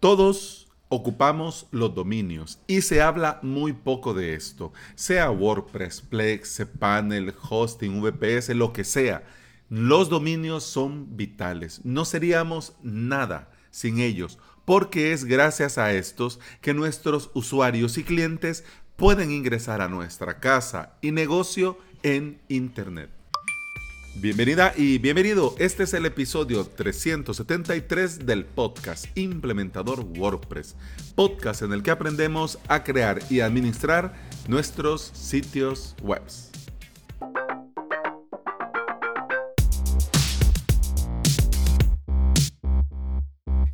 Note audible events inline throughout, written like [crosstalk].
Todos ocupamos los dominios y se habla muy poco de esto, sea WordPress, Plex, cPanel, hosting, VPS, lo que sea. Los dominios son vitales. No seríamos nada sin ellos, porque es gracias a estos que nuestros usuarios y clientes pueden ingresar a nuestra casa y negocio en Internet. Bienvenida y bienvenido. Este es el episodio 373 del podcast Implementador WordPress, podcast en el que aprendemos a crear y administrar nuestros sitios web.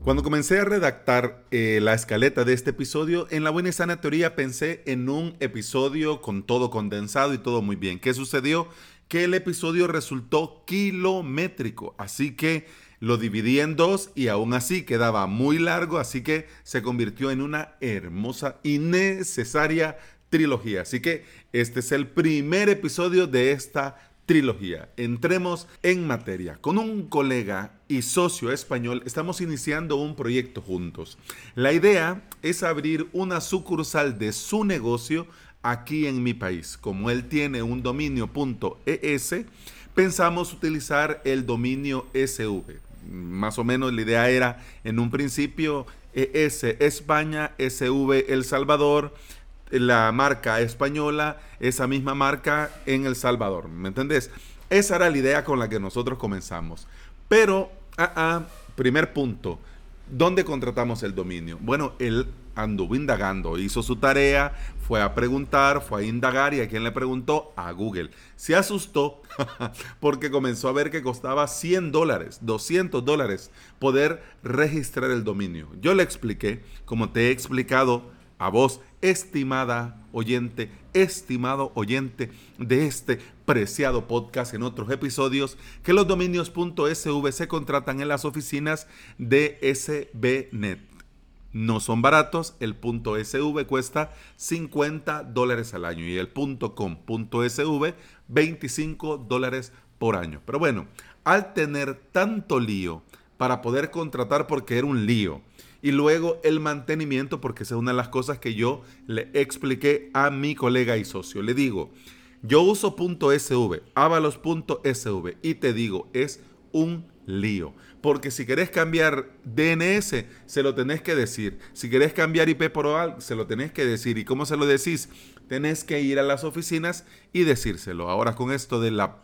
Cuando comencé a redactar eh, la escaleta de este episodio, en la buena y sana teoría pensé en un episodio con todo condensado y todo muy bien. ¿Qué sucedió? Que el episodio resultó kilométrico, así que lo dividí en dos y aún así quedaba muy largo, así que se convirtió en una hermosa y necesaria trilogía. Así que este es el primer episodio de esta trilogía. Entremos en materia. Con un colega y socio español estamos iniciando un proyecto juntos. La idea es abrir una sucursal de su negocio aquí en mi país. Como él tiene un dominio .es, pensamos utilizar el dominio SV. Más o menos la idea era en un principio ES España, SV El Salvador, la marca española, esa misma marca en El Salvador. ¿Me entendés? Esa era la idea con la que nosotros comenzamos. Pero, ah, ah, primer punto, ¿dónde contratamos el dominio? Bueno, el anduvo indagando, hizo su tarea, fue a preguntar, fue a indagar y a quién le preguntó, a Google. Se asustó [laughs] porque comenzó a ver que costaba 100 dólares, 200 dólares poder registrar el dominio. Yo le expliqué, como te he explicado a vos, estimada oyente, estimado oyente de este preciado podcast en otros episodios, que los dominios.sv se contratan en las oficinas de SBNet no son baratos. El punto SV cuesta 50 dólares al año y el punto com, punto SV, 25 dólares por año. Pero bueno, al tener tanto lío para poder contratar porque era un lío, y luego el mantenimiento, porque es una de las cosas que yo le expliqué a mi colega y socio. Le digo, yo uso punto .sv, avalos.sv y te digo, es un lío. Porque si querés cambiar DNS, se lo tenés que decir. Si querés cambiar IP por OAL, se lo tenés que decir. ¿Y cómo se lo decís? Tenés que ir a las oficinas y decírselo. Ahora con esto de la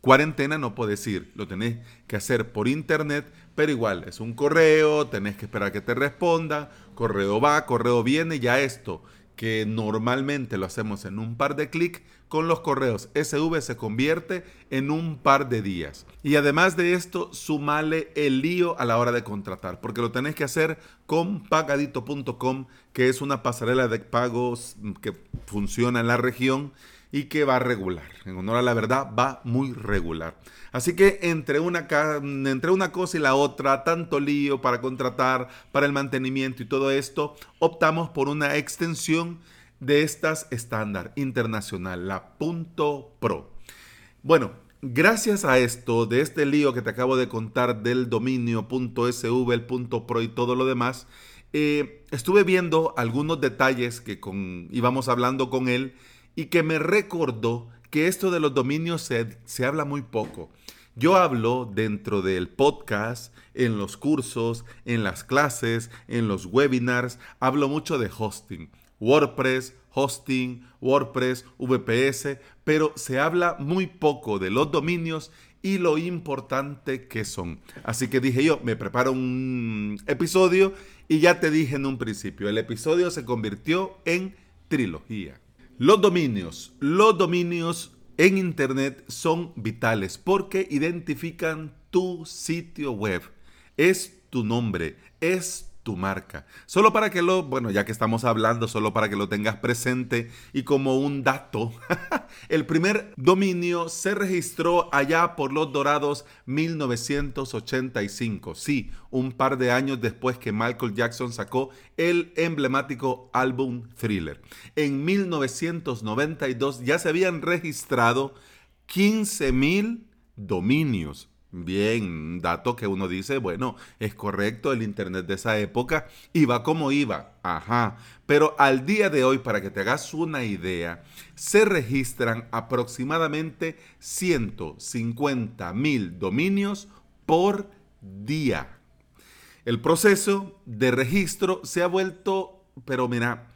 cuarentena no puedes ir. Lo tenés que hacer por internet, pero igual es un correo, tenés que esperar que te responda. Correo va, correo viene, ya esto que normalmente lo hacemos en un par de clics, con los correos SV se convierte en un par de días. Y además de esto, sumale el lío a la hora de contratar, porque lo tenés que hacer con pagadito.com, que es una pasarela de pagos que funciona en la región y que va regular. En honor a la verdad, va muy regular. Así que entre una, entre una cosa y la otra, tanto lío para contratar, para el mantenimiento y todo esto, optamos por una extensión de estas estándar internacional, la Punto Pro. Bueno, gracias a esto, de este lío que te acabo de contar del dominio .sv, el punto .pro y todo lo demás, eh, estuve viendo algunos detalles que con, íbamos hablando con él y que me recordó que esto de los dominios se, se habla muy poco. Yo hablo dentro del podcast, en los cursos, en las clases, en los webinars, hablo mucho de hosting. WordPress, hosting, WordPress, VPS, pero se habla muy poco de los dominios y lo importante que son. Así que dije yo, me preparo un episodio y ya te dije en un principio, el episodio se convirtió en trilogía. Los dominios. Los dominios en Internet son vitales porque identifican tu sitio web. Es tu nombre, es tu marca. Solo para que lo, bueno, ya que estamos hablando, solo para que lo tengas presente y como un dato, [laughs] el primer dominio se registró allá por los Dorados 1985. Sí, un par de años después que Michael Jackson sacó el emblemático álbum Thriller. En 1992 ya se habían registrado 15 mil dominios Bien, dato que uno dice, bueno, es correcto, el Internet de esa época iba como iba, ajá. Pero al día de hoy, para que te hagas una idea, se registran aproximadamente 150 mil dominios por día. El proceso de registro se ha vuelto, pero mira,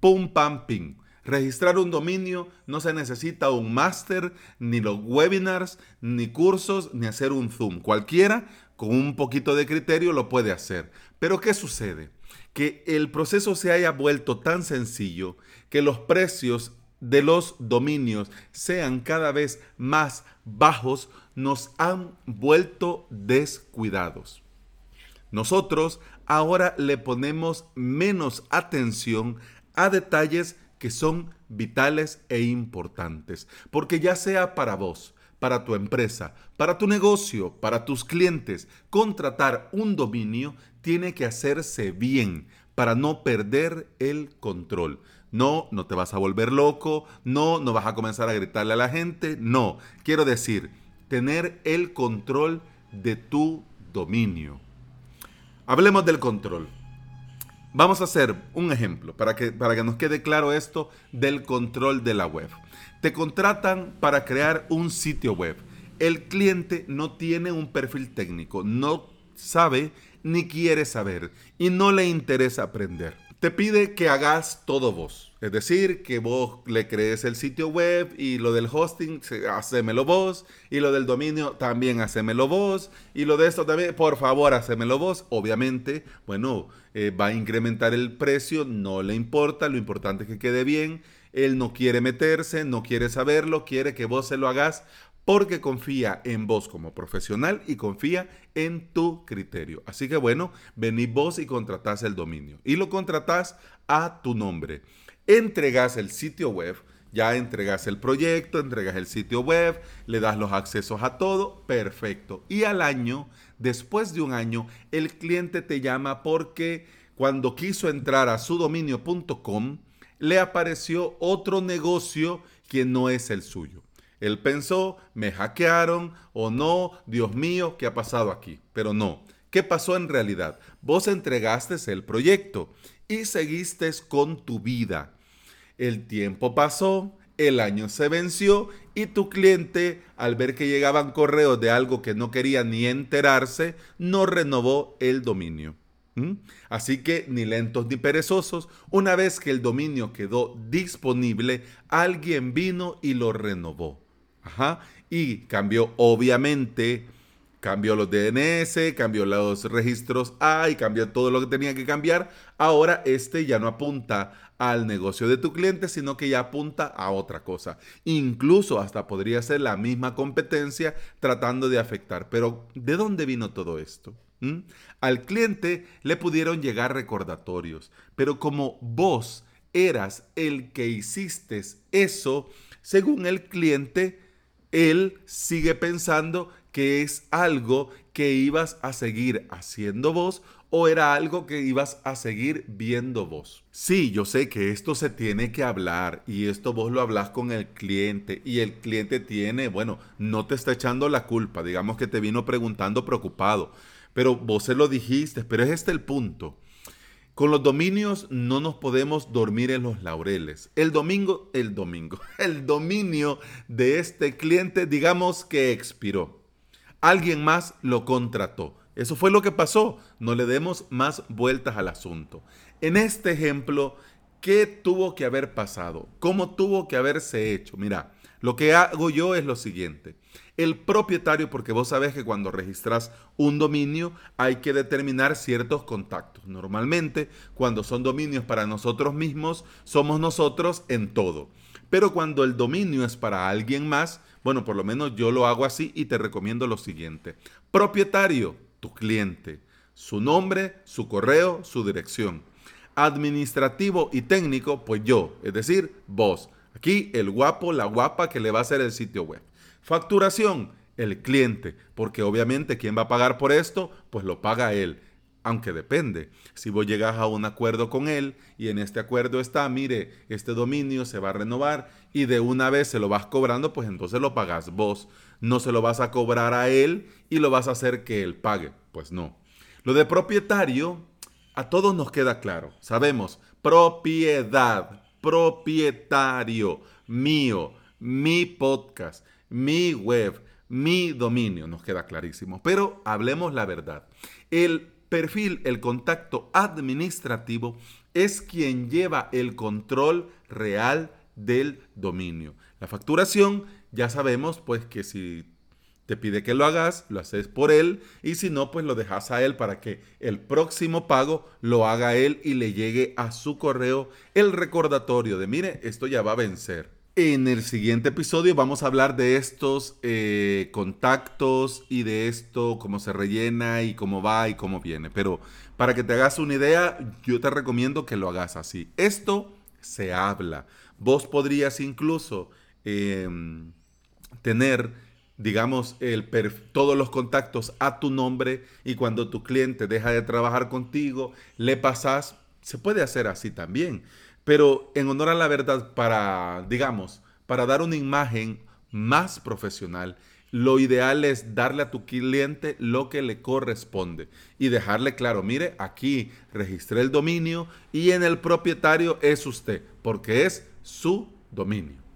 pum pam ping. Registrar un dominio no se necesita un máster, ni los webinars, ni cursos, ni hacer un Zoom. Cualquiera con un poquito de criterio lo puede hacer. Pero ¿qué sucede? Que el proceso se haya vuelto tan sencillo que los precios de los dominios sean cada vez más bajos, nos han vuelto descuidados. Nosotros ahora le ponemos menos atención a detalles que son vitales e importantes, porque ya sea para vos, para tu empresa, para tu negocio, para tus clientes, contratar un dominio tiene que hacerse bien para no perder el control. No, no te vas a volver loco, no, no vas a comenzar a gritarle a la gente, no. Quiero decir, tener el control de tu dominio. Hablemos del control. Vamos a hacer un ejemplo para que, para que nos quede claro esto del control de la web. Te contratan para crear un sitio web. El cliente no tiene un perfil técnico, no sabe ni quiere saber y no le interesa aprender. Te pide que hagas todo vos. Es decir, que vos le crees el sitio web y lo del hosting, hacémelo vos. Y lo del dominio, también hacémelo vos. Y lo de esto también, por favor, hacémelo vos. Obviamente, bueno, eh, va a incrementar el precio, no le importa, lo importante es que quede bien. Él no quiere meterse, no quiere saberlo, quiere que vos se lo hagas porque confía en vos como profesional y confía en tu criterio. Así que bueno, venís vos y contratás el dominio. Y lo contratás a tu nombre. Entregas el sitio web, ya entregas el proyecto, entregas el sitio web, le das los accesos a todo, perfecto. Y al año, después de un año, el cliente te llama porque cuando quiso entrar a su dominio.com, le apareció otro negocio que no es el suyo. Él pensó, me hackearon o no, Dios mío, ¿qué ha pasado aquí? Pero no. ¿Qué pasó en realidad? Vos entregaste el proyecto y seguiste con tu vida. El tiempo pasó, el año se venció y tu cliente, al ver que llegaban correos de algo que no quería ni enterarse, no renovó el dominio. ¿Mm? Así que ni lentos ni perezosos, una vez que el dominio quedó disponible, alguien vino y lo renovó. Y cambió, obviamente, cambió los DNS, cambió los registros A y cambió todo lo que tenía que cambiar. Ahora este ya no apunta al negocio de tu cliente, sino que ya apunta a otra cosa. Incluso hasta podría ser la misma competencia tratando de afectar. Pero ¿de dónde vino todo esto? ¿Mm? Al cliente le pudieron llegar recordatorios, pero como vos eras el que hiciste eso, según el cliente, él sigue pensando que es algo que ibas a seguir haciendo vos o era algo que ibas a seguir viendo vos. Sí, yo sé que esto se tiene que hablar y esto vos lo hablas con el cliente y el cliente tiene, bueno, no te está echando la culpa, digamos que te vino preguntando preocupado, pero vos se lo dijiste, pero es este el punto. Con los dominios no nos podemos dormir en los laureles. El domingo, el domingo, [laughs] el dominio de este cliente, digamos que expiró. Alguien más lo contrató. Eso fue lo que pasó. No le demos más vueltas al asunto. En este ejemplo, ¿qué tuvo que haber pasado? ¿Cómo tuvo que haberse hecho? Mira, lo que hago yo es lo siguiente. El propietario, porque vos sabés que cuando registras un dominio hay que determinar ciertos contactos. Normalmente, cuando son dominios para nosotros mismos, somos nosotros en todo. Pero cuando el dominio es para alguien más, bueno, por lo menos yo lo hago así y te recomiendo lo siguiente. Propietario, tu cliente. Su nombre, su correo, su dirección. Administrativo y técnico, pues yo, es decir, vos. Aquí el guapo, la guapa que le va a hacer el sitio web. Facturación, el cliente, porque obviamente ¿quién va a pagar por esto? Pues lo paga él. Aunque depende. Si vos llegas a un acuerdo con él y en este acuerdo está, mire, este dominio se va a renovar y de una vez se lo vas cobrando, pues entonces lo pagas vos. No se lo vas a cobrar a él y lo vas a hacer que él pague. Pues no. Lo de propietario, a todos nos queda claro. Sabemos, propiedad, propietario, mío, mi podcast, mi web, mi dominio, nos queda clarísimo. Pero hablemos la verdad. El perfil, el contacto administrativo, es quien lleva el control real del dominio. La facturación, ya sabemos pues que si te pide que lo hagas, lo haces por él y si no, pues lo dejas a él para que el próximo pago lo haga él y le llegue a su correo el recordatorio de, mire, esto ya va a vencer. En el siguiente episodio vamos a hablar de estos eh, contactos y de esto, cómo se rellena y cómo va y cómo viene. Pero para que te hagas una idea, yo te recomiendo que lo hagas así. Esto se habla. Vos podrías incluso em, tener, digamos, el todos los contactos a tu nombre y cuando tu cliente deja de trabajar contigo, le pasas. Se puede hacer así también. Pero en honor a la verdad, para, digamos, para dar una imagen más profesional, lo ideal es darle a tu cliente lo que le corresponde y dejarle claro, mire, aquí registré el dominio y en el propietario es usted, porque es su dominio.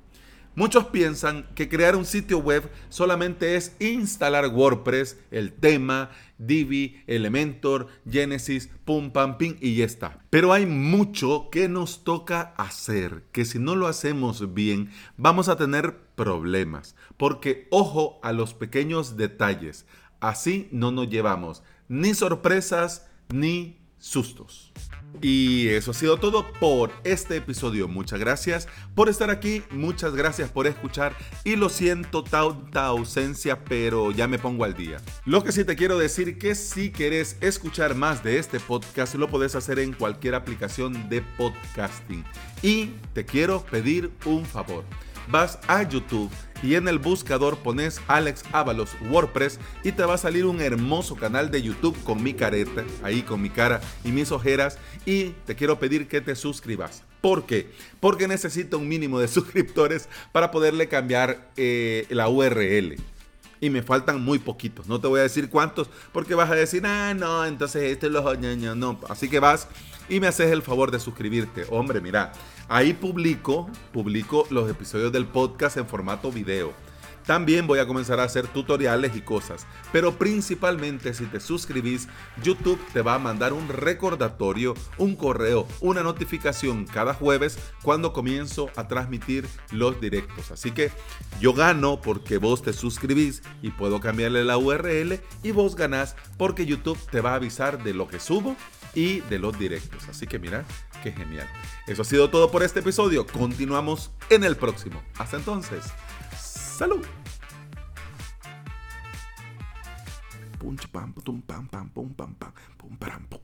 Muchos piensan que crear un sitio web solamente es instalar WordPress, el tema, Divi, Elementor, Genesis, pum, pam, ping y ya está. Pero hay mucho que nos toca hacer, que si no lo hacemos bien, vamos a tener problemas. Porque ojo a los pequeños detalles. Así no nos llevamos ni sorpresas ni sustos. Y eso ha sido todo por este episodio. Muchas gracias por estar aquí, muchas gracias por escuchar y lo siento tanta ausencia, pero ya me pongo al día. Lo que sí te quiero decir que si quieres escuchar más de este podcast, lo puedes hacer en cualquier aplicación de podcasting. Y te quiero pedir un favor. Vas a YouTube y en el buscador pones Alex Ábalos WordPress y te va a salir un hermoso canal de YouTube con mi careta, ahí con mi cara y mis ojeras y te quiero pedir que te suscribas. ¿Por qué? Porque necesito un mínimo de [laughs] suscriptores para poderle cambiar eh, la URL y me faltan muy poquitos. No te voy a decir cuántos porque vas a decir, ah, no, entonces este es los... No, así que vas y me haces el favor de suscribirte. Hombre, mira, ahí publico, publico los episodios del podcast en formato video. También voy a comenzar a hacer tutoriales y cosas, pero principalmente si te suscribís, YouTube te va a mandar un recordatorio, un correo, una notificación cada jueves cuando comienzo a transmitir los directos. Así que yo gano porque vos te suscribís y puedo cambiarle la URL y vos ganás porque YouTube te va a avisar de lo que subo y de los directos. Así que mira, qué genial. Eso ha sido todo por este episodio. Continuamos en el próximo. Hasta entonces. Salud. Pam, pam, pam, pam, pam, pum, pam, pum,